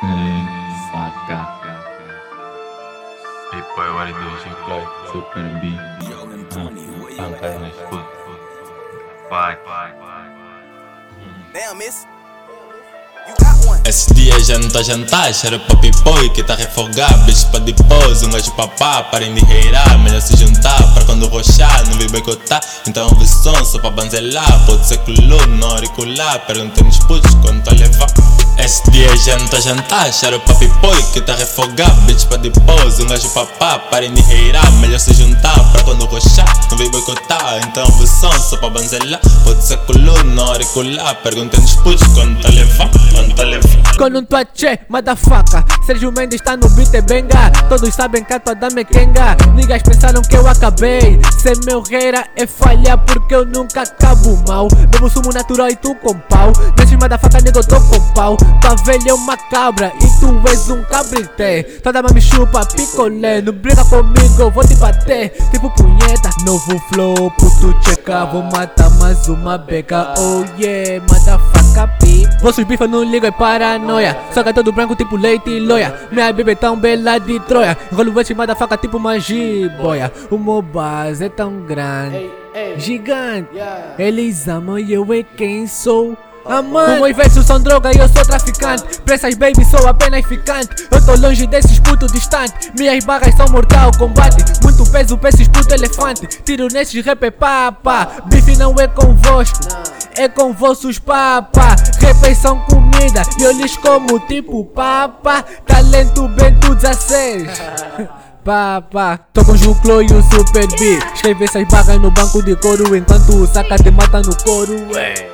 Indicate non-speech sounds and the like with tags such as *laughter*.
Saca. Hey, boy, what it do? She play Super B. No escudo. Vai, vai, vai. Damn, miss. Esse dia já não tá jantar, cheiro pra boy que tá refogar Bicho pra depois, um gajo papá, parem de reirar Melhor se juntar, para quando roxar, não vi boicotar Então ouve som só pra banzelar Pode ser culo, não auricular Perguntem nos putos quando tá a levar esse dia não tá jantar, cheiro pra boy que tá refogar Bicho pra depois, um gajo papá, parem de reirar Melhor se juntar, para quando roxar, não vi boicotar Então ouve som só pra banzelar Pode ser não auricular Perguntem nos putos quando tá levar Quando tá levar Um tua che, motherfucker. Sérgio Mendes tá no beat é benga. Todos sabem que a tua dama é kenga Niggas pensaram que eu acabei. Ser meu reira é falha porque eu nunca acabo mal. Bebo sumo natural e tu com pau. Nesses motherfucker nego eu tô com pau. Tua velha é uma cabra e tu és um cabrité. Tua dama me chupa picolé. Não briga comigo, eu vou te bater. Tipo punheta Novo flow, puto checa Vou matar mais uma beca. Oh yeah, motherfucker pi Vossos bifa não ligam é paranoia. Só que é todo branco tipo leite e loia. Minha bebê é tão bela de Troia. Enrolo esse motherfucker tipo uma jiboia. O meu base é tão grande. Gigante. Eles amam e eu é quem sou. Amante. Meus versos são droga e eu sou traficante. Pra essas baby sou apenas ficante. Eu tô longe desses putos distantes. Minhas barras são mortal combate. Muito peso pra esses putos elefante Tiro nesses rap é papa. Bife não é convosco é com vossos papa. Refeição comida e eu lhes como tipo papa. Talento Bento 16 *laughs* Papa, tô com Juclo e o Super B. Escreve essas barras no banco de couro Enquanto o saca te mata no couro ué.